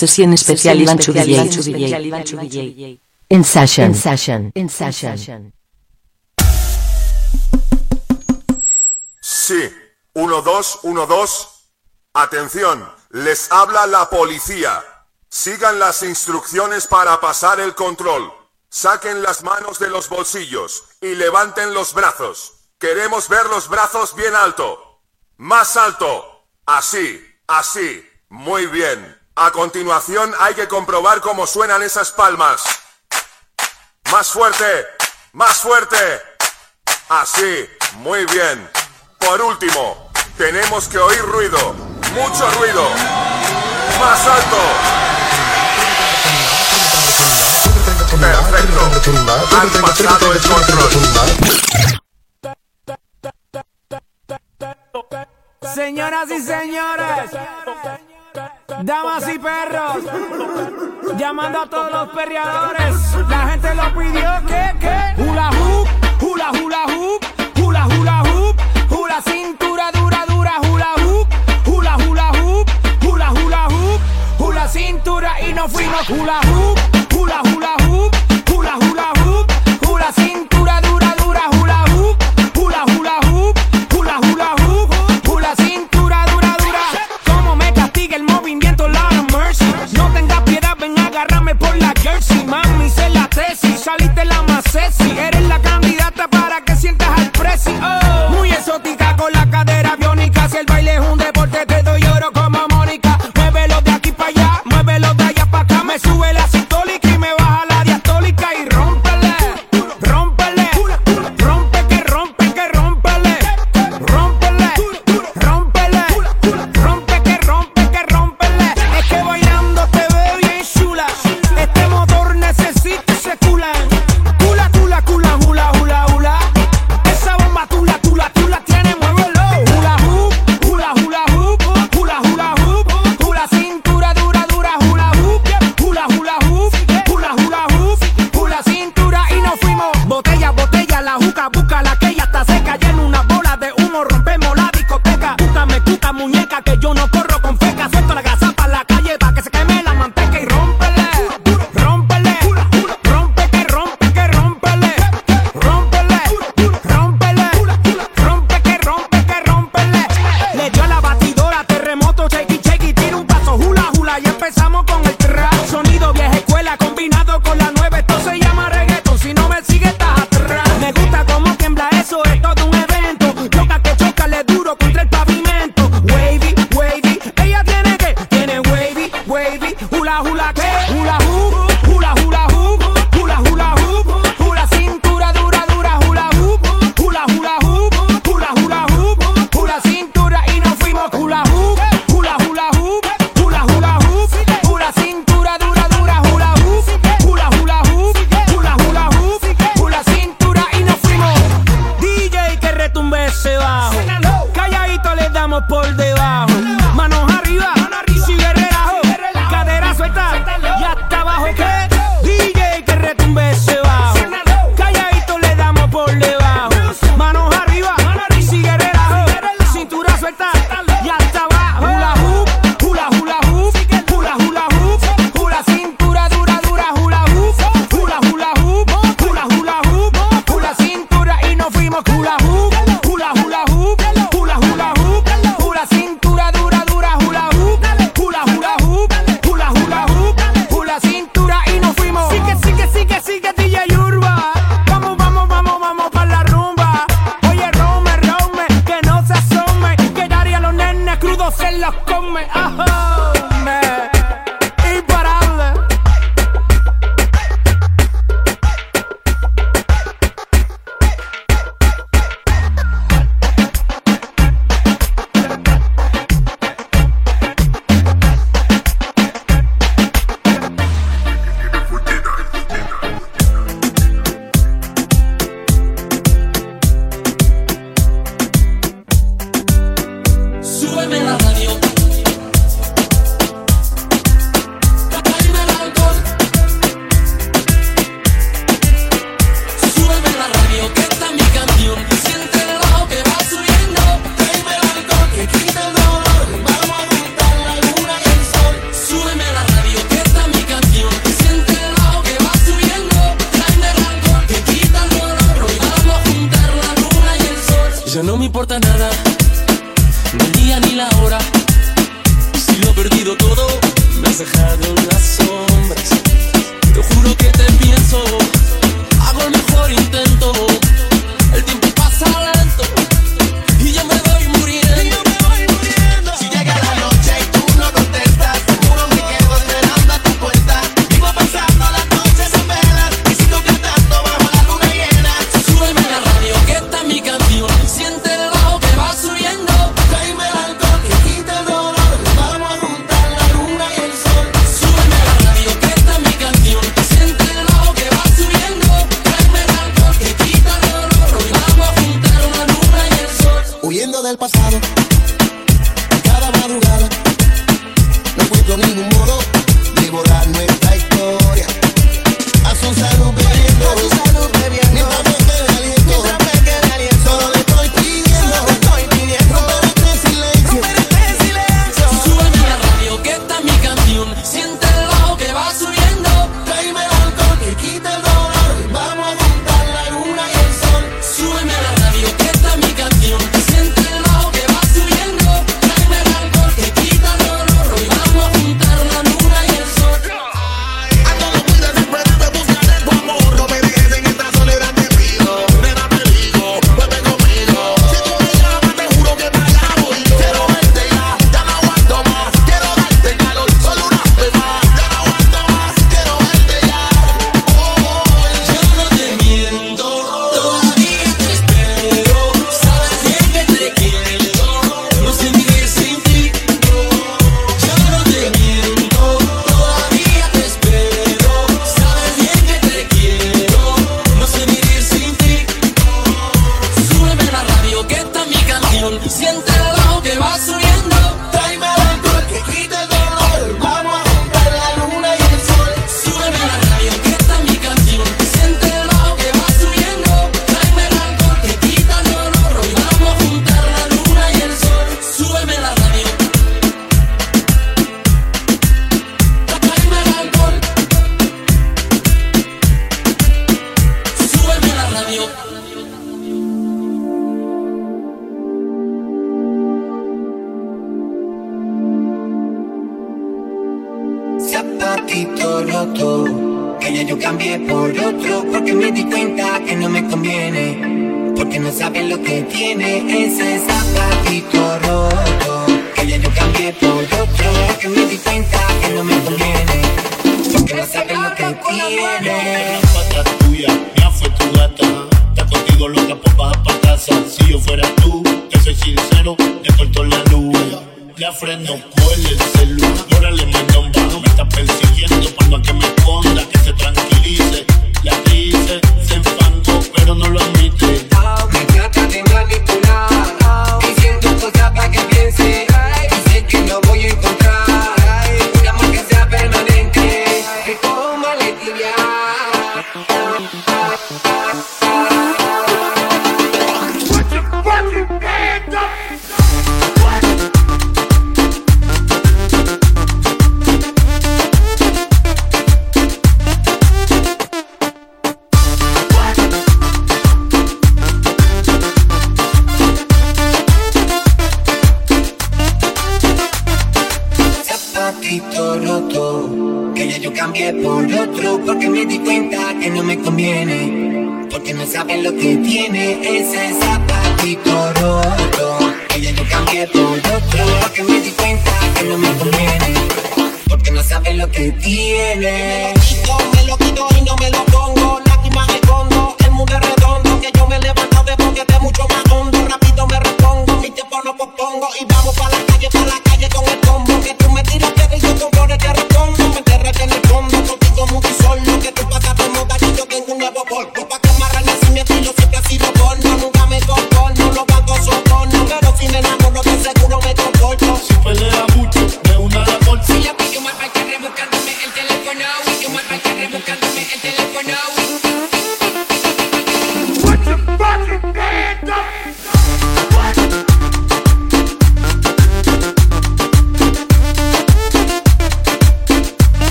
Sesión especial Iván Chubillé. En session. En session. En. Sí. Uno, dos, uno, dos. Atención. Les habla la policía. Sigan las instrucciones para pasar el control. Saquen las manos de los bolsillos y levanten los brazos. Queremos ver los brazos bien alto. Más alto. Así, así. Muy bien. A continuación hay que comprobar cómo suenan esas palmas. Más fuerte, más fuerte. Así, muy bien. Por último, tenemos que oír ruido, mucho ruido. Más alto. Perfecto. Han pasado el control. Señoras y señores. Damas y perros, llamando a todos los perreadores. La gente lo pidió, que, que. Hula hoop, hula hula hoop, hula hula hoop, hula cintura dura dura hula hoop, hula hula hoop, hula hula hoop, hula cintura y no fuimos hula hoop, hula hula hoop, hula hula hoop, hula cintura. agárrame por la jersey, mami, sé la tesis, saliste la más sexy, eres la candidata para que sientas al presi, oh, muy exótica con la cadena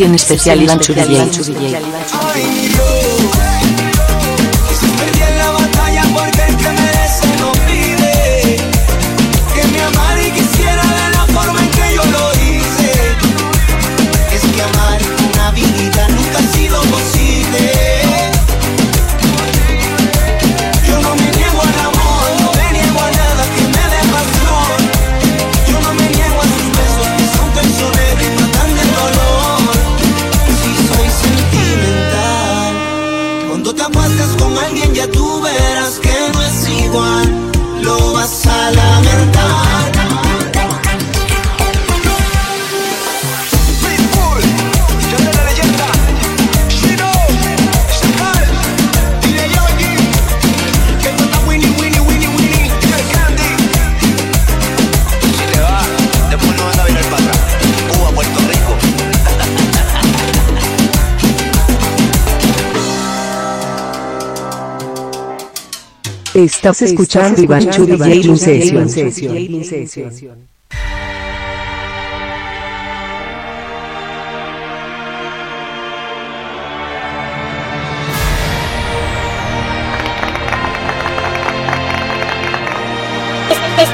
Sesión especial Iván Chu Estás escuchando Iván Chu DJ Session.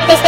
This,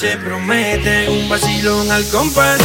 noche promete un vacilón al compás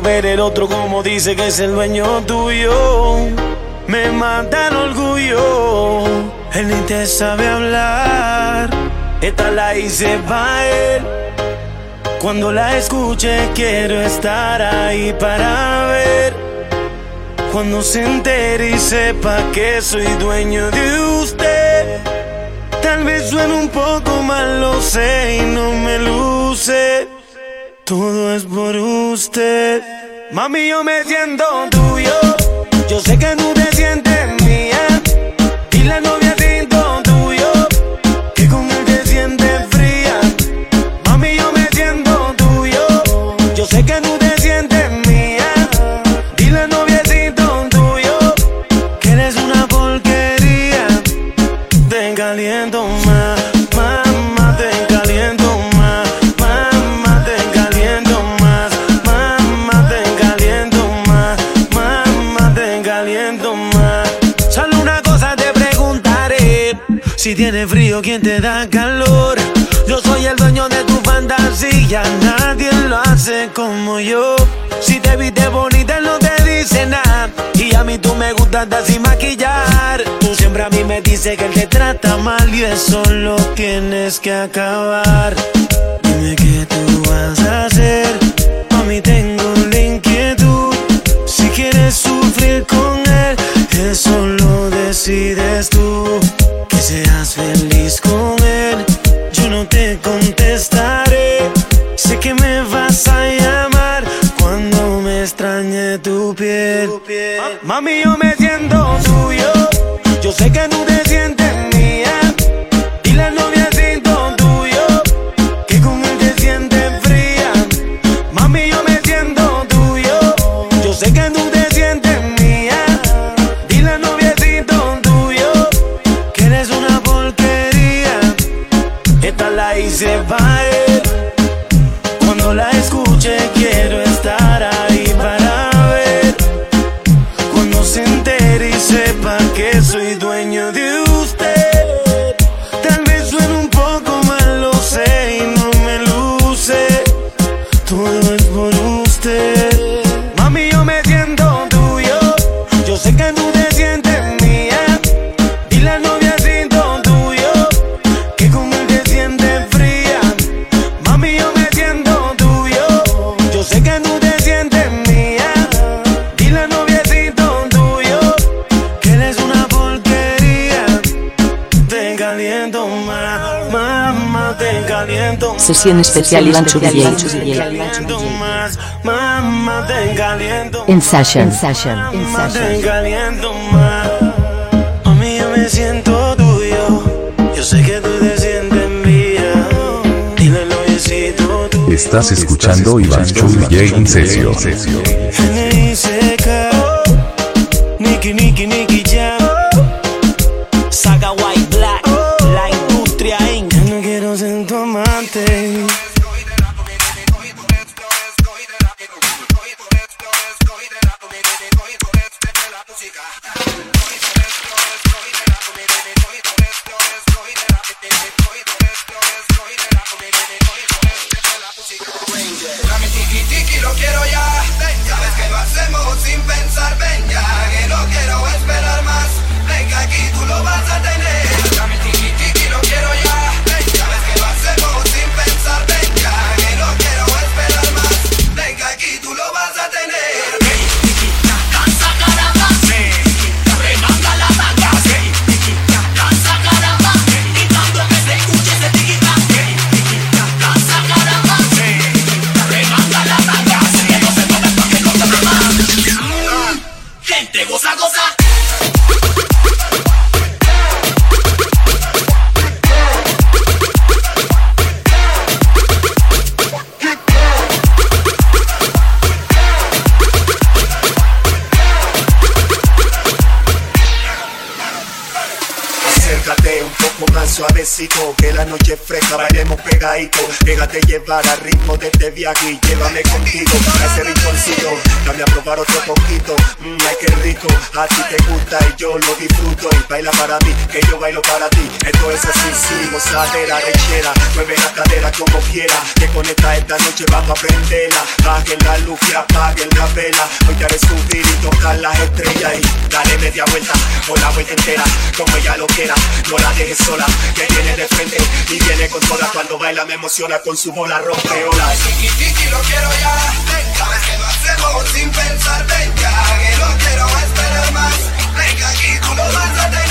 ver el otro como dice que es el dueño tuyo. Me mata el orgullo. Él ni te sabe hablar. Esta la hice para él. Cuando la escuche quiero estar ahí para ver. Cuando se entere y sepa que soy dueño de usted. Tal vez suene un poco mal, lo sé y no me luce. Todo es por usted. Mami, yo me siento tuyo. Yo sé que tú te sientes te da calor? Yo soy el dueño de tu fantasía, nadie lo hace como yo. Si te viste bonita, no te dice nada. Y a mí tú me gustas sin maquillar. Tú siempre a mí me dices que él te trata mal y eso lo tienes que acabar. Dime qué tú vas a hacer. A mí tengo la inquietud. Si quieres sufrir con él, eso lo decides Sesión especial Iván caliento In session. In session. Te session. caliento más. A mí yo me siento tuyo. Yo sé que tú te sientes mía. Dile al noviecito tuyo. Estás escuchando Iván Chu DJ en sesio. ritmo de este viaje y llévame contigo a ese rinconcito. Dame a probar otro poquito, mmm, ay que rico. A ti te gusta y yo lo disfruto. Y baila para mí, que yo bailo para ti. Esto es así, sí, gozadera, rechera. Mueve la cadera como quiera. Te conecta esta noche, vamos a prenderla. Paguen la luz y apaguen la vela. Hoy te haré subir y tocar las estrellas. Y dale media vuelta o la vuelta entera, como ella lo quiera. No la dejes sola, que viene de frente y viene con toda. Cuando baila me emociona con su bola rompe celular. Chiqui, chiqui, lo quiero ya. Venga, que lo hacemos sin pensar. Venga, que no quiero esperar más. Venga, aquí tú lo vas a tener.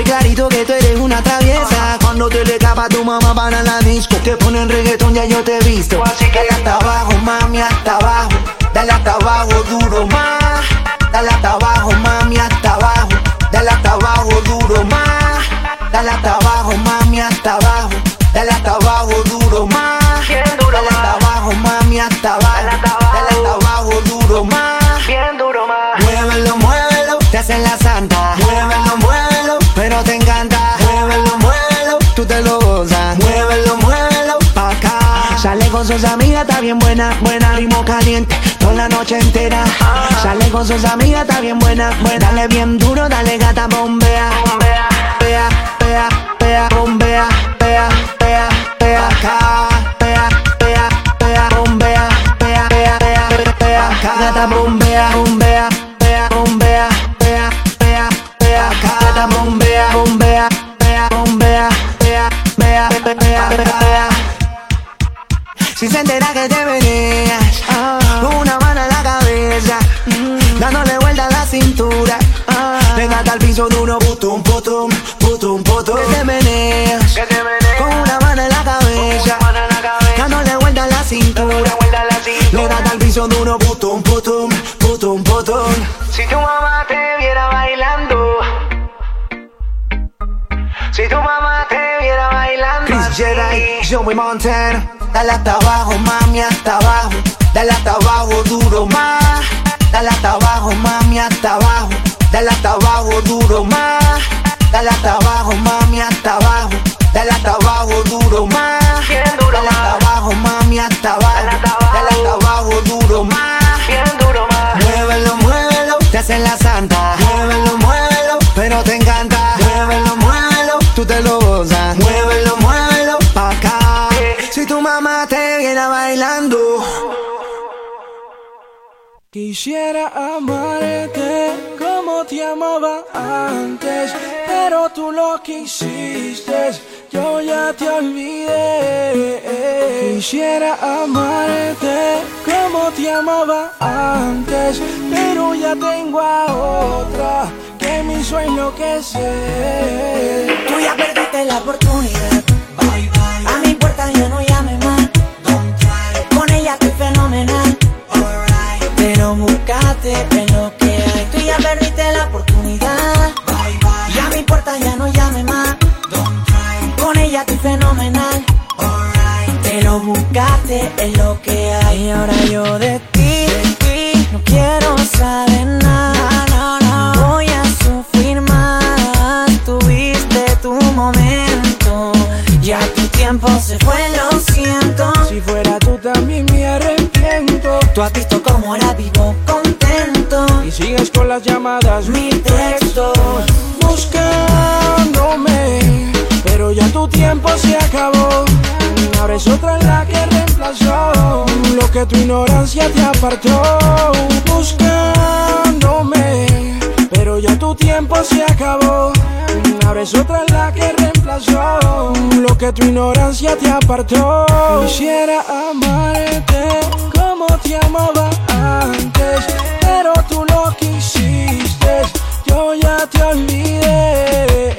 Estoy clarito que tú eres una traviesa. Cuando te le escapa tu mamá para la disco, te ponen reggaetón, ya yo te he visto. Así que hasta abajo, mami, hasta abajo. Dale hasta abajo, duro más. Dale hasta abajo, mami, hasta abajo. Dale hasta abajo, duro más. Dale hasta abajo, sus amigas, está bien buena, buena, ritmo caliente, toda la noche entera. Sale con sus amigas, está bien buena, buena. Dale bien duro, dale gata, bombea. Bombea, pea, pea, pea, bombea, pea, pea, pea. Pea, pea, pea, bombea, pea, pea, pea. Gata, bombea, Si se entera que te venías Con una mano en la cabeza Dándole vuelta a la cintura. Le das al piso duro Putum, putum, putum, putum. Que te meneas Con una mano en la cabeza Dándole vuelta a la cintura. Le das al piso duro Putum, putum, putum, putum. Si tu mamá te viera bailando si tu mamá Jedi, Joey Montana Dale hasta abajo, mami, hasta abajo. Dale hasta abajo, duro más. Dale hasta abajo, mami, hasta abajo. Dale hasta abajo, duro más. Dale hasta abajo, mami, Quisiera amarte como te amaba antes, pero tú lo que hiciste, yo ya te olvidé. Quisiera amarte como te amaba antes, pero ya tengo a otra que me hizo enloquecer. Tú ya perdiste la oportunidad. Pero buscate en lo que hay. Tú ya perdiste la oportunidad. Bye, bye. Y a mi puerta ya no llame más. Don't try. Con ella estoy fenomenal. Alright. Pero buscate en lo que hay. Y ahora yo de ti, de ti no quiero saber nada. No, no, no. Voy a sufrir más. Tuviste tu momento. Ya tu tiempo se fue, lo siento. Si fuera tú también me arrepiento. Tú has visto cómo ahora vivo contento. Y sigues con las llamadas, Mil textos. buscándome. Pero ya tu tiempo se acabó. Ahora es otra la que reemplazó lo que tu ignorancia te apartó. Buscándome. Pero ya tu tiempo se acabó. Ahora es otra la que reemplazó lo que tu ignorancia te apartó. Quisiera amarte como te amaba antes, pero tú no quisiste, yo ya te olvidé.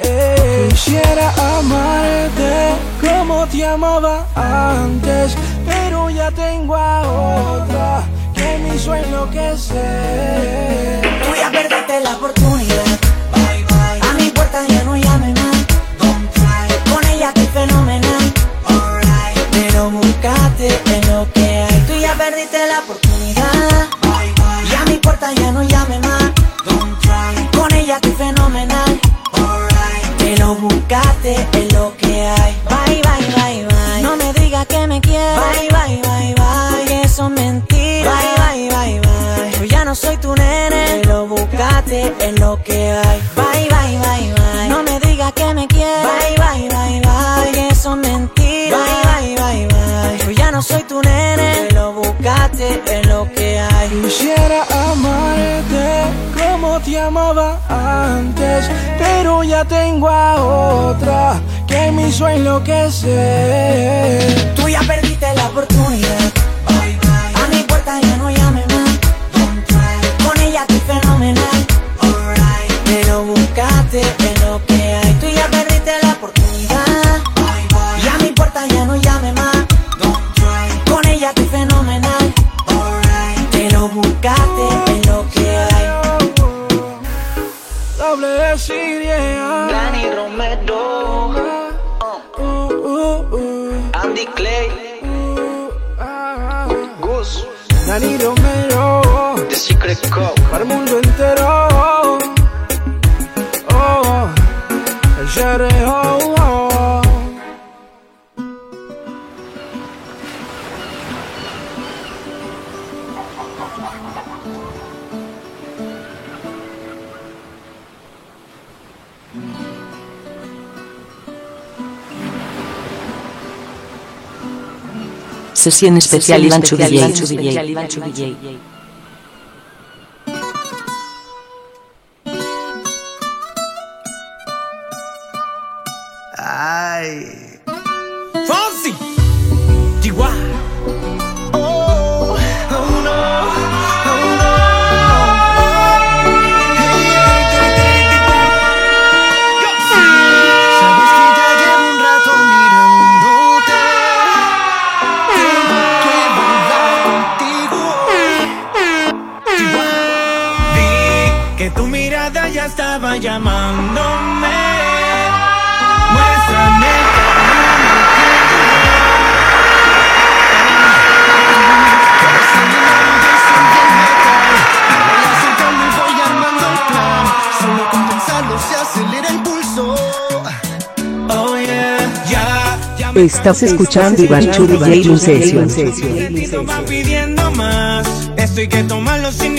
Quisiera amarte como te amaba antes, pero ya tengo a otra que me hizo enloquecer. Voy a perderte la oportunidad perdiste la oportunidad. Bye, bye. Ya mi puerta ya no llame más. Don't try. Con ella estoy fenomenal. Alright. Te lo buscaste, es lo que hay. Bye, bye, bye, bye. No me digas que me quieres. Bye, bye, bye, bye. Eso es mentira. Bye, bye, bye, bye. Yo ya no soy tu nene. Te lo buscaste, es lo que hay. Bye, bye, bye, bye. es lo que hay. Quisiera amarte como te amaba antes, pero ya tengo a otra que me hizo enloquecer. Tú ya perdiste la oportunidad Danny Clay, uh, ah, ah. Goose, Danny Romero, The Secret Code, para el mundo entero. Sesión especial Iván Chubillé. Ay. Estás escuchando Iván Churi y Lucesio. Estoy que tomarlo sin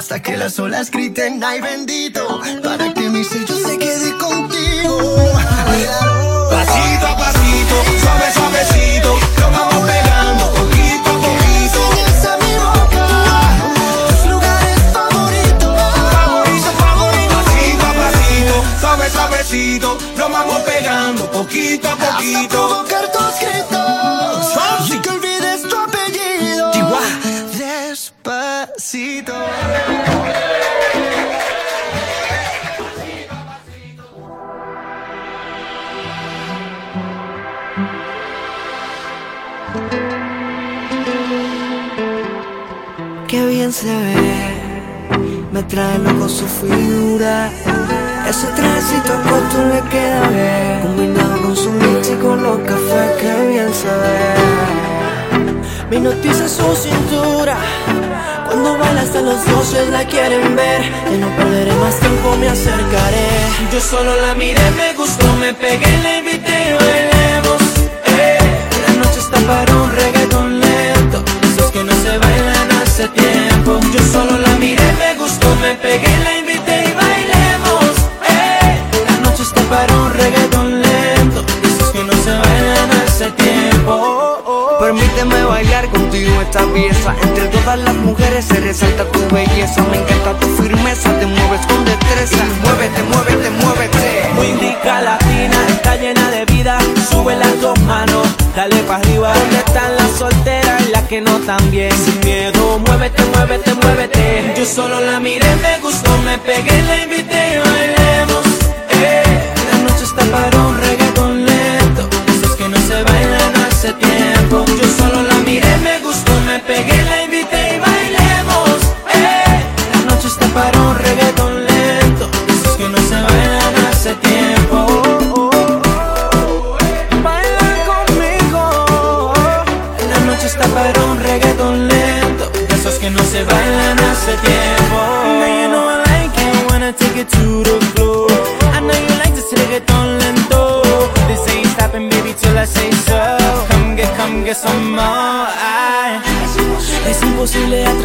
Hasta que las olas griten, ay bendito. Para que mi sello se quede contigo. Pasito a pasito, suave suavecito, lo vamos pegando poquito a poquito. Esa mi boca, tus lugares favoritos. Favorito, favorito, pasito a pasito, suave suavecito, lo vamos pegando poquito a poquito. Hasta los dioses la quieren ver. Que no perderé más tiempo, me acercaré. Yo solo la miré, me gustó, me pegué, la invité bailemos. Eh, La noche está para un reggaetón lento, esos que no se bailan hace tiempo. Yo solo la miré, me gustó, me pegué, la invité y bailemos. Eh, La noche está para un reggaetón lento, esos que no se bailan hace tiempo. Permíteme bailar contigo esta pieza. Entre todas las mujeres se resalta tu belleza. Me encanta tu firmeza, te mueves con destreza. Muévete, muévete, muévete. Muy rica está llena de vida. Sube las dos manos, dale para arriba. ¿Dónde están las solteras y las que no tan bien? Sin miedo, muévete, muévete, muévete. Yo solo la miré, me gustó, me pegué, la invité y bailemos. Eh, La noche está para un yo solo la miré, me gustó, me pegué, la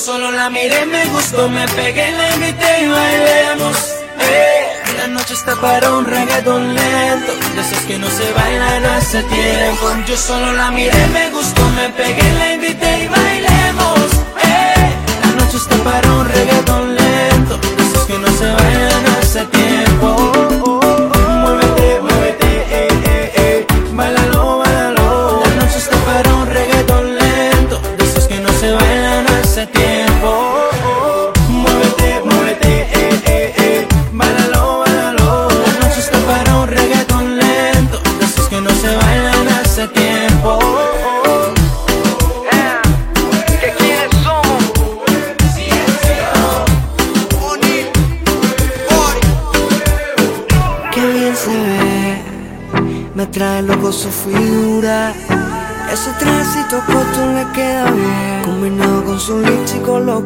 solo la miré, me gustó, me pegué, la invité y bailemos. Eh, La noche está para un reggaetón lento. De esos que no se bailan hace tiempo. yo solo la miré, me gustó, me pegué, la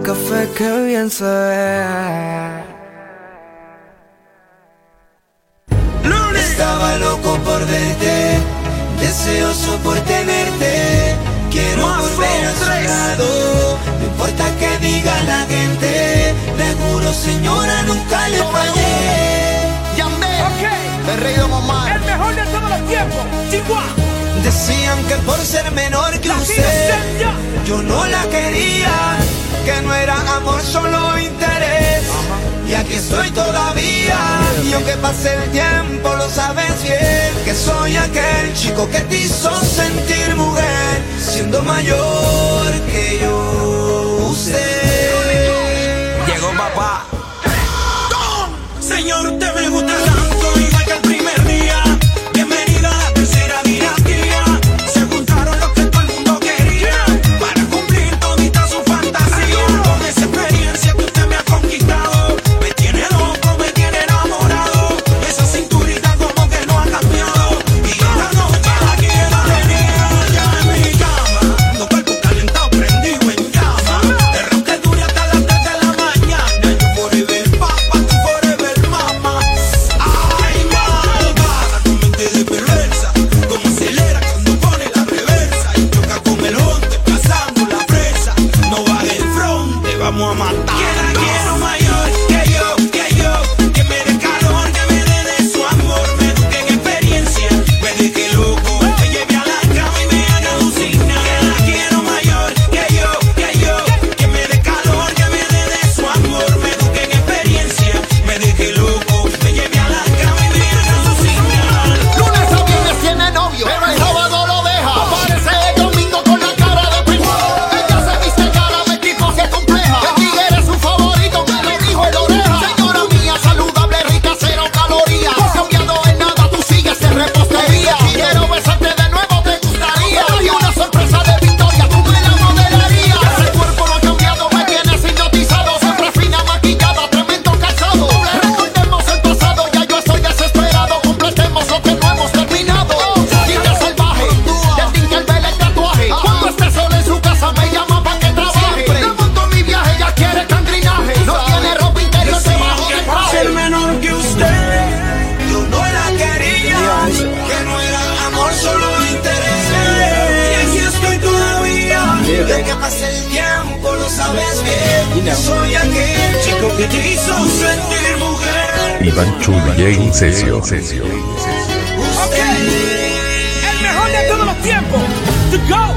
cafés, qué bien se ve. Estaba loco por verte, deseoso por tenerte. Quiero volver a su lado, no importa que diga la gente. Le juro, señora, nunca le fallé. el rey de mamá. El mejor de todos los tiempos. Chihuahua. Decían que por ser menor que usted, yo no la quería, que no era amor, solo interés. Y aquí estoy todavía, y aunque pase el tiempo, lo sabes bien, que soy aquel chico que te hizo sentir mujer, siendo mayor que yo. Usted Llegó papá. Señor, usted me gusta tanto Iván Chu y Cesio. Ok, el mejor de todos los tiempos. To go.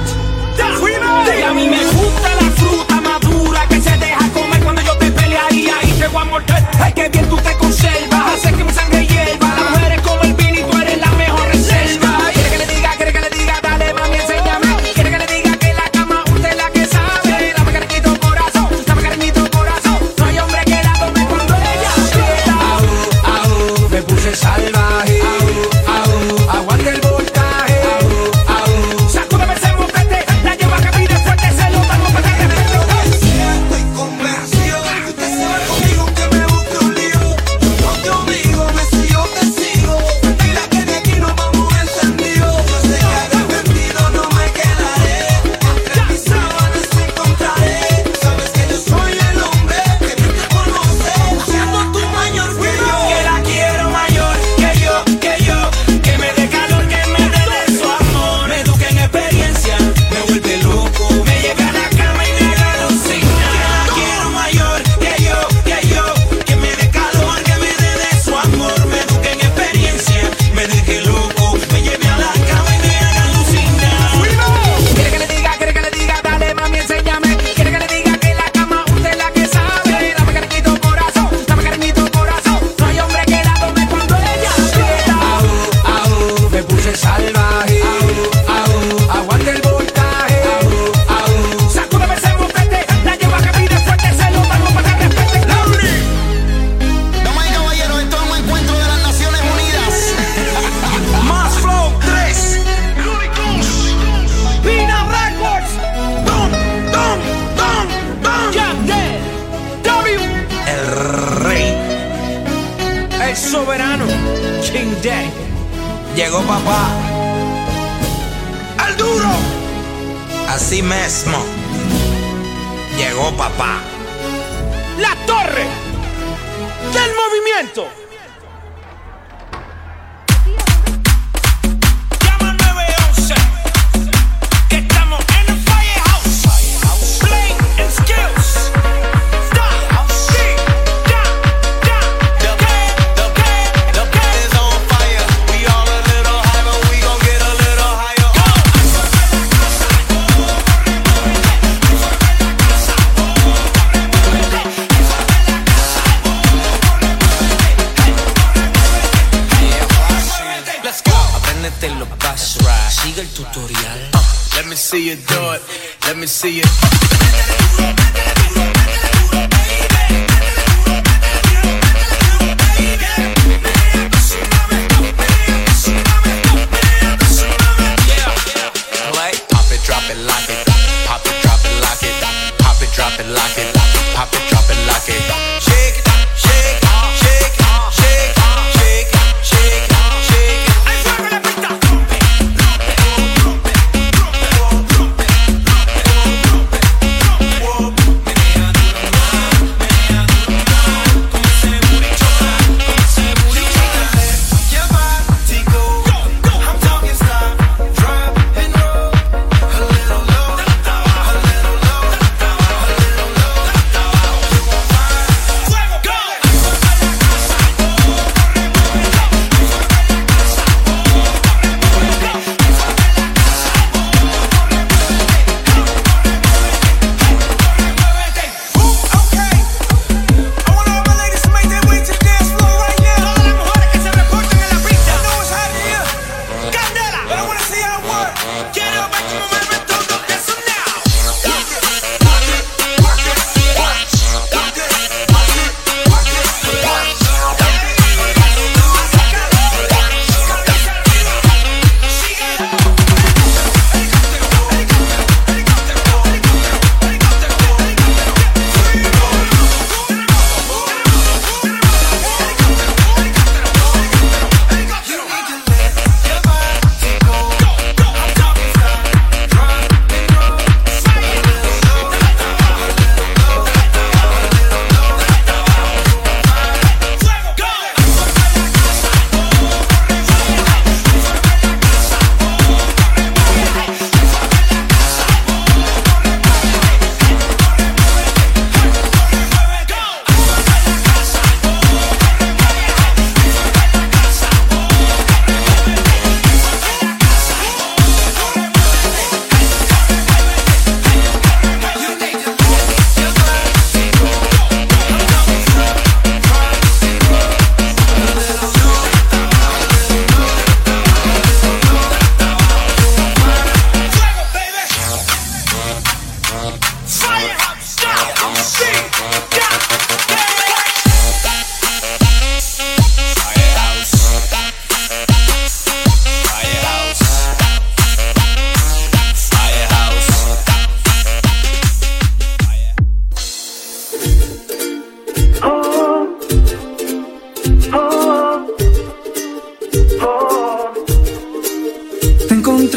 see you do it. Let me see you.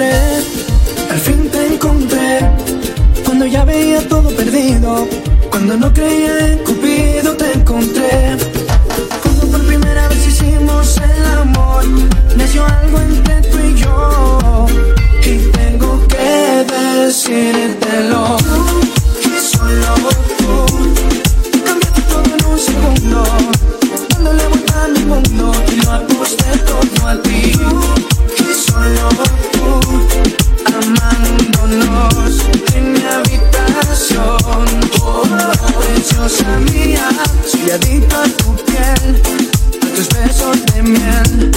al fin te encontré. Cuando ya veía todo perdido, cuando no creía en Cupido te encontré. Cuando por primera vez hicimos el amor, nació algo entre tú y yo. Y tengo que decírtelo, solo tú cambiaste todo en un segundo, dándole vuelta al mundo y lo aposté todo a ti. no. Soy adicto a tu piel, a tus besos de miel.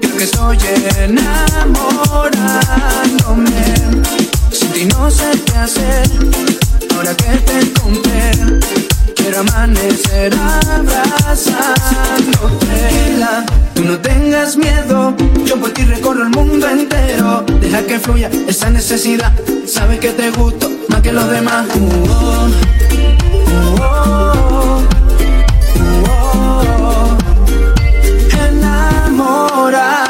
Creo que estoy enamorándome. Sin ti no sé qué hacer, ahora que te encontré. Quiero amanecer abrazándote. La, tú no tengas miedo, yo por ti recorro el mundo entero. Deja que fluya esa necesidad, sabes que te gusto más que los demás. Uh. Enamorada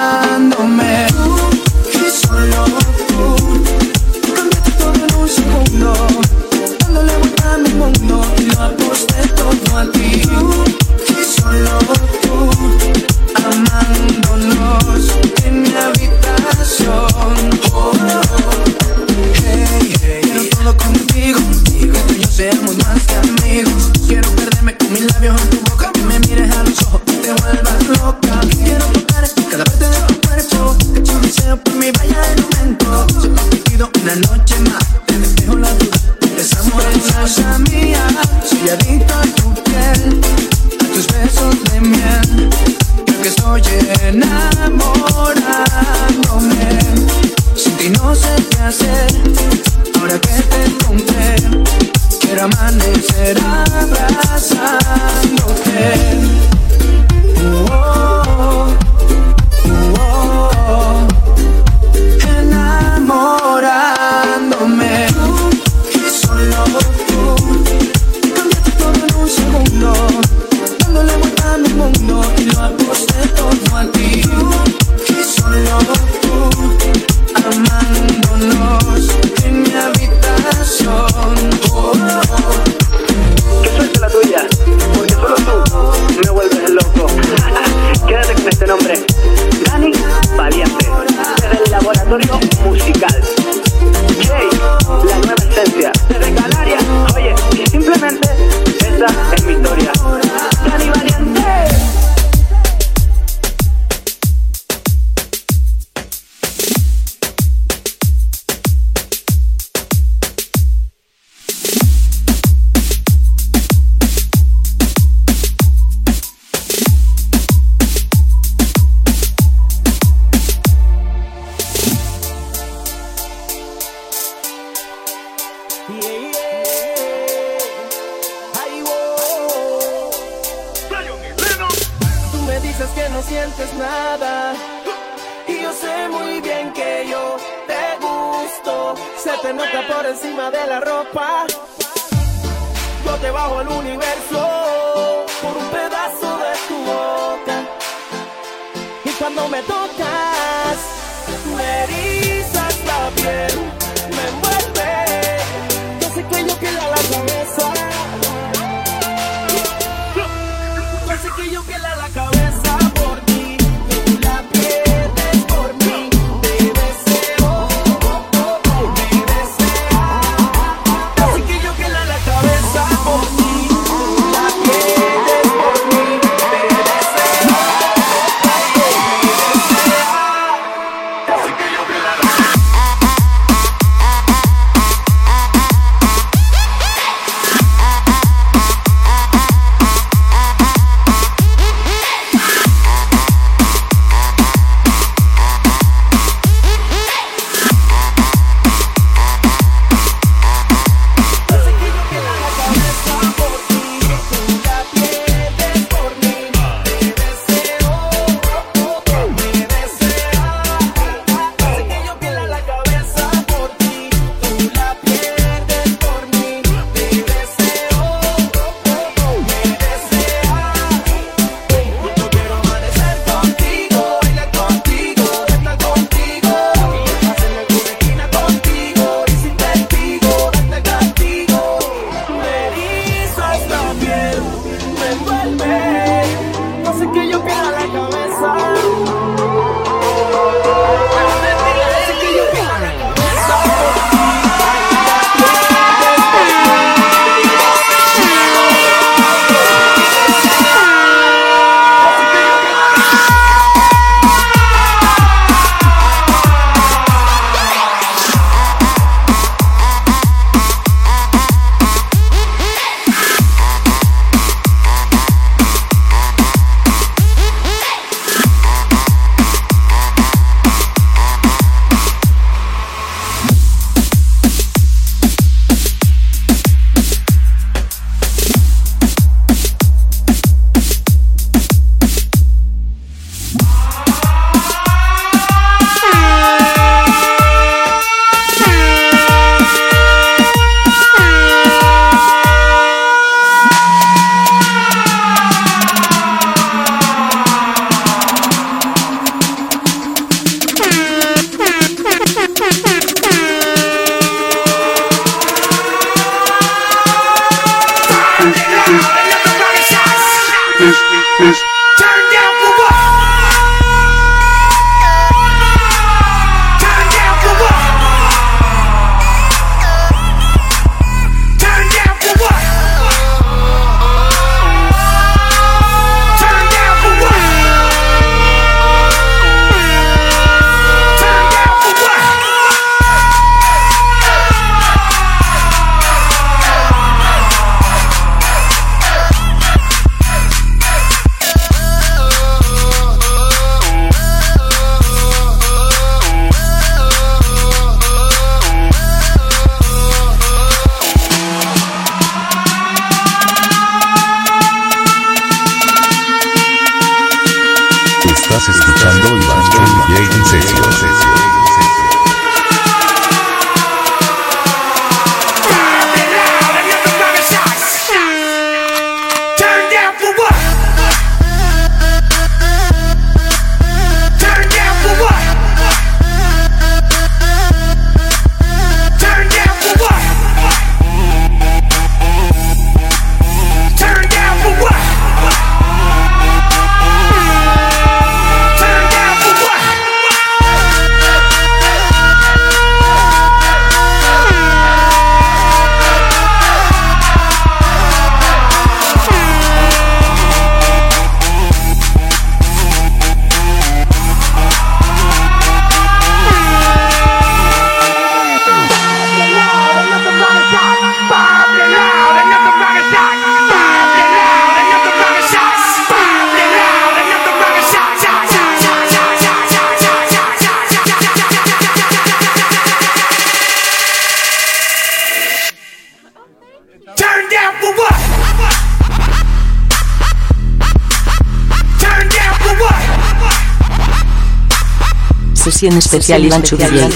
Sesión especial Iván Chubillé.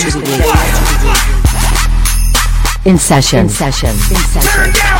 In session. In session. In Turn session.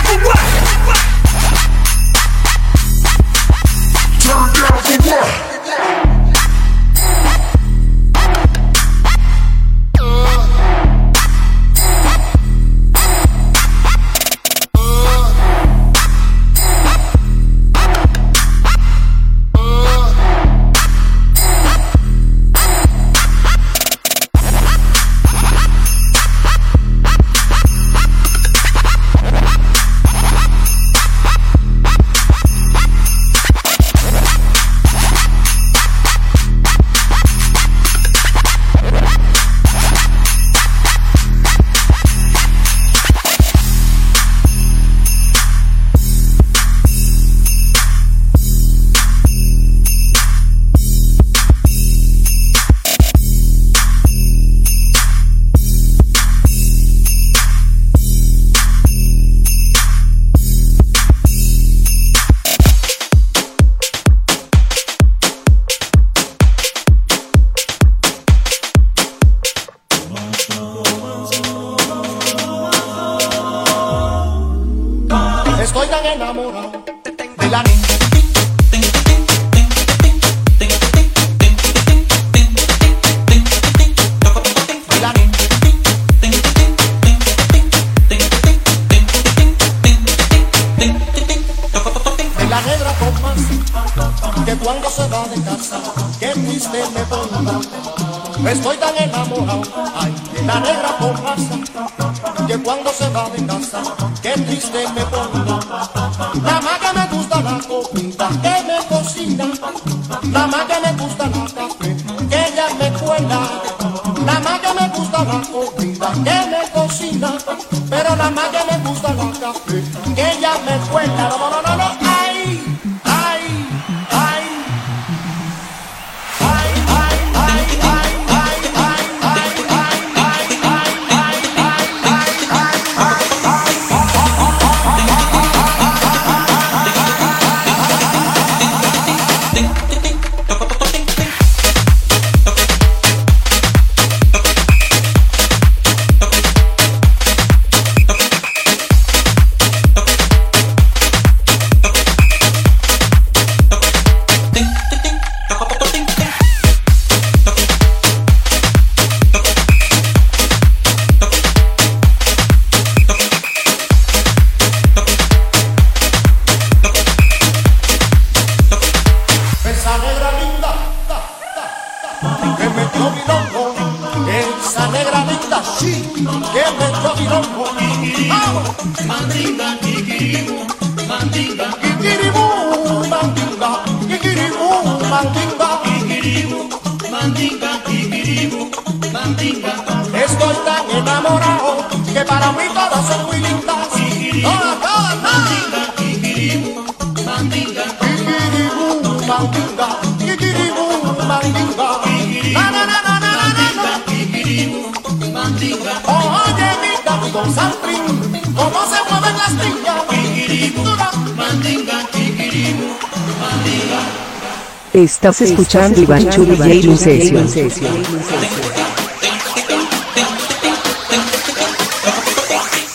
Estás escuchando Iván Chuli y Lucesio.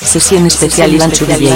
Sesión especial Iván Chuli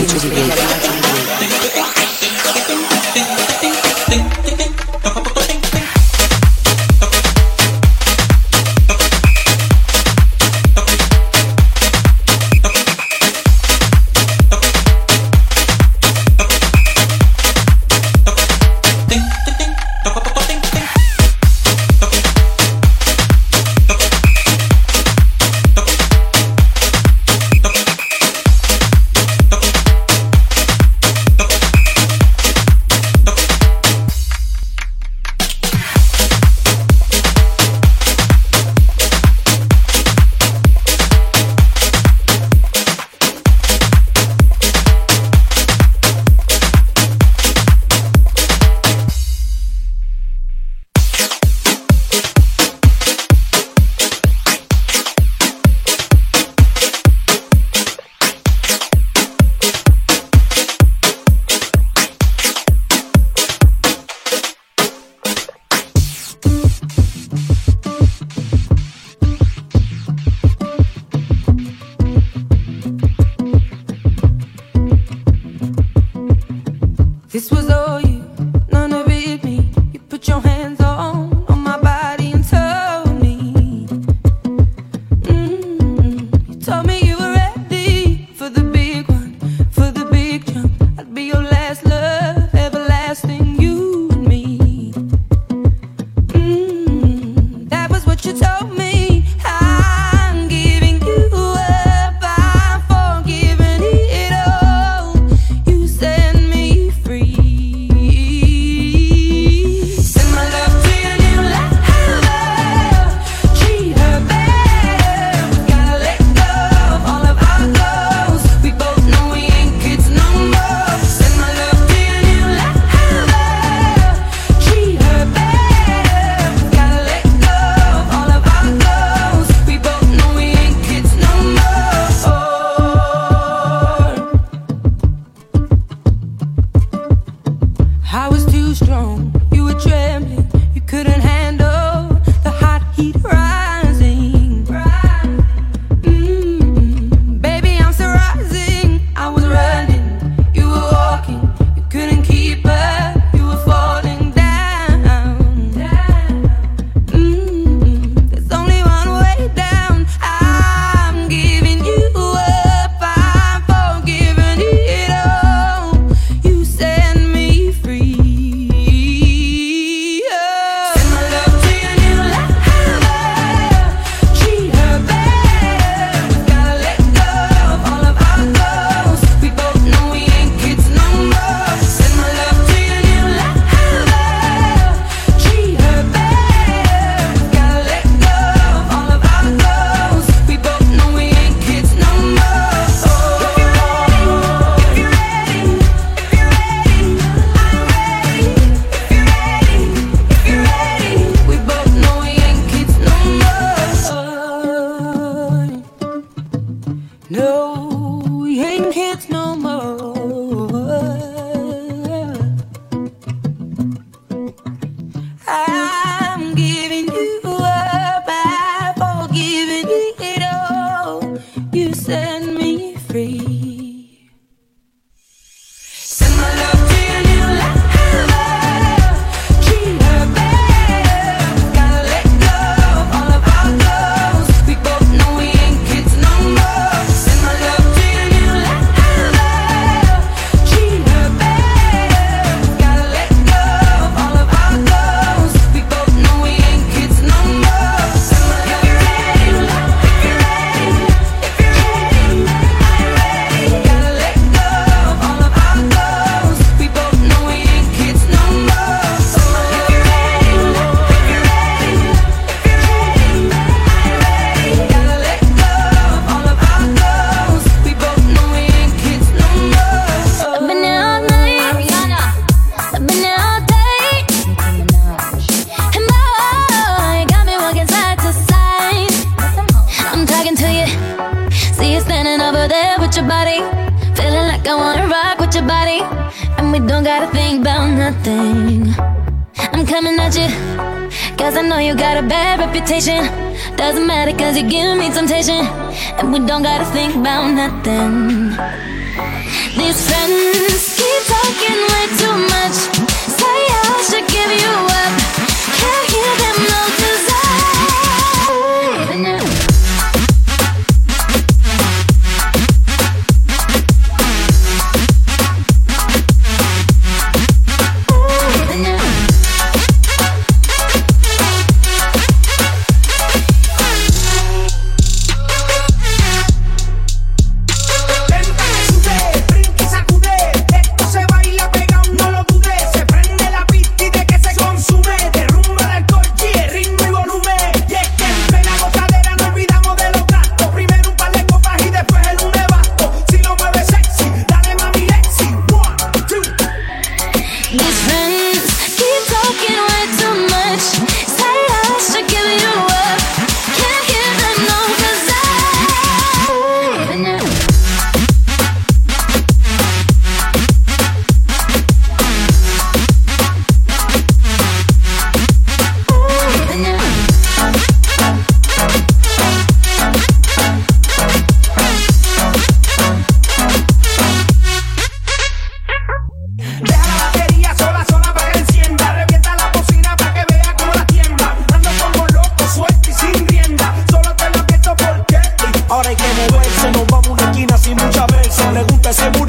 pregunta seguro.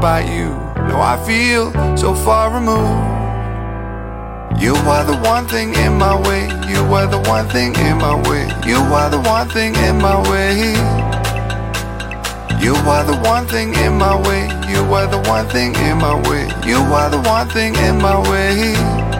about you. No, I feel so far removed. You are the one thing in my way. You are the one thing in my way. You are the one thing in my way. You are the one thing in my way. You are the one thing in my way. You are the one thing in my way.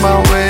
my way.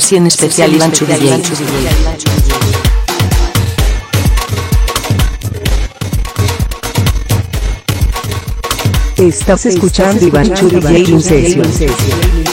sesión especial Iván Chubillay. Estás escuchando Iván Chubillay Sessions.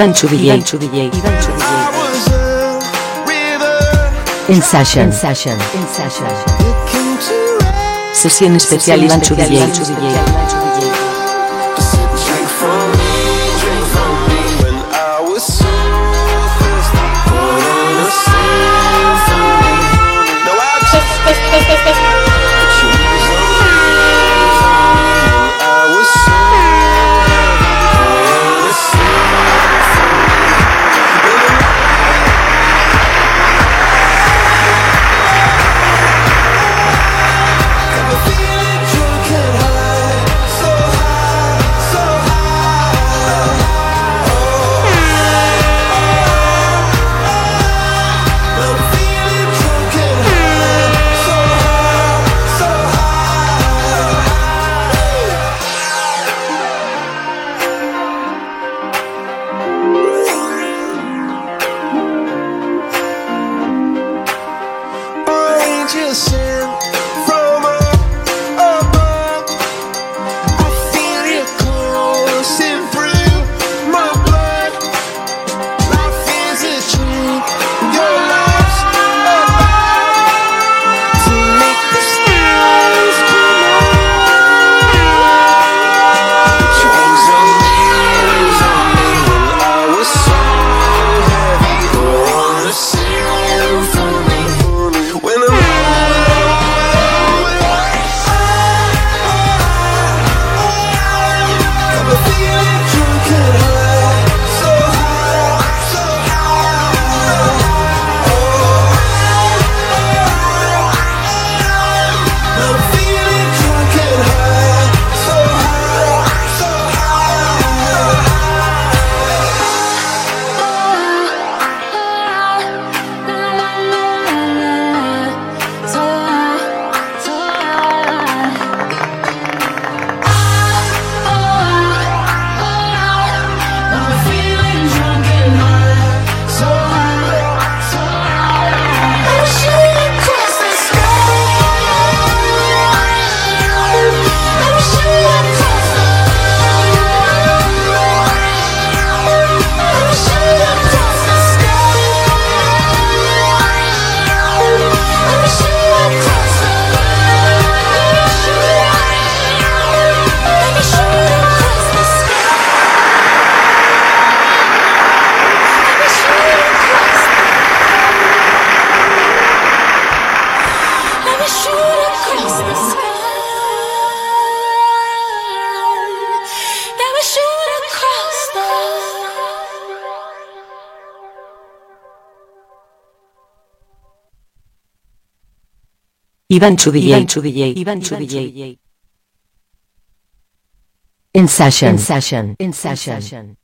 Iván Chubillé. Iván En Sasha. En Sasha. Sesión especial Iván Chubillé. Ivan Chu DJ, Ivan Chu DJ, Ivan Chu DJ. In session, in session, in session.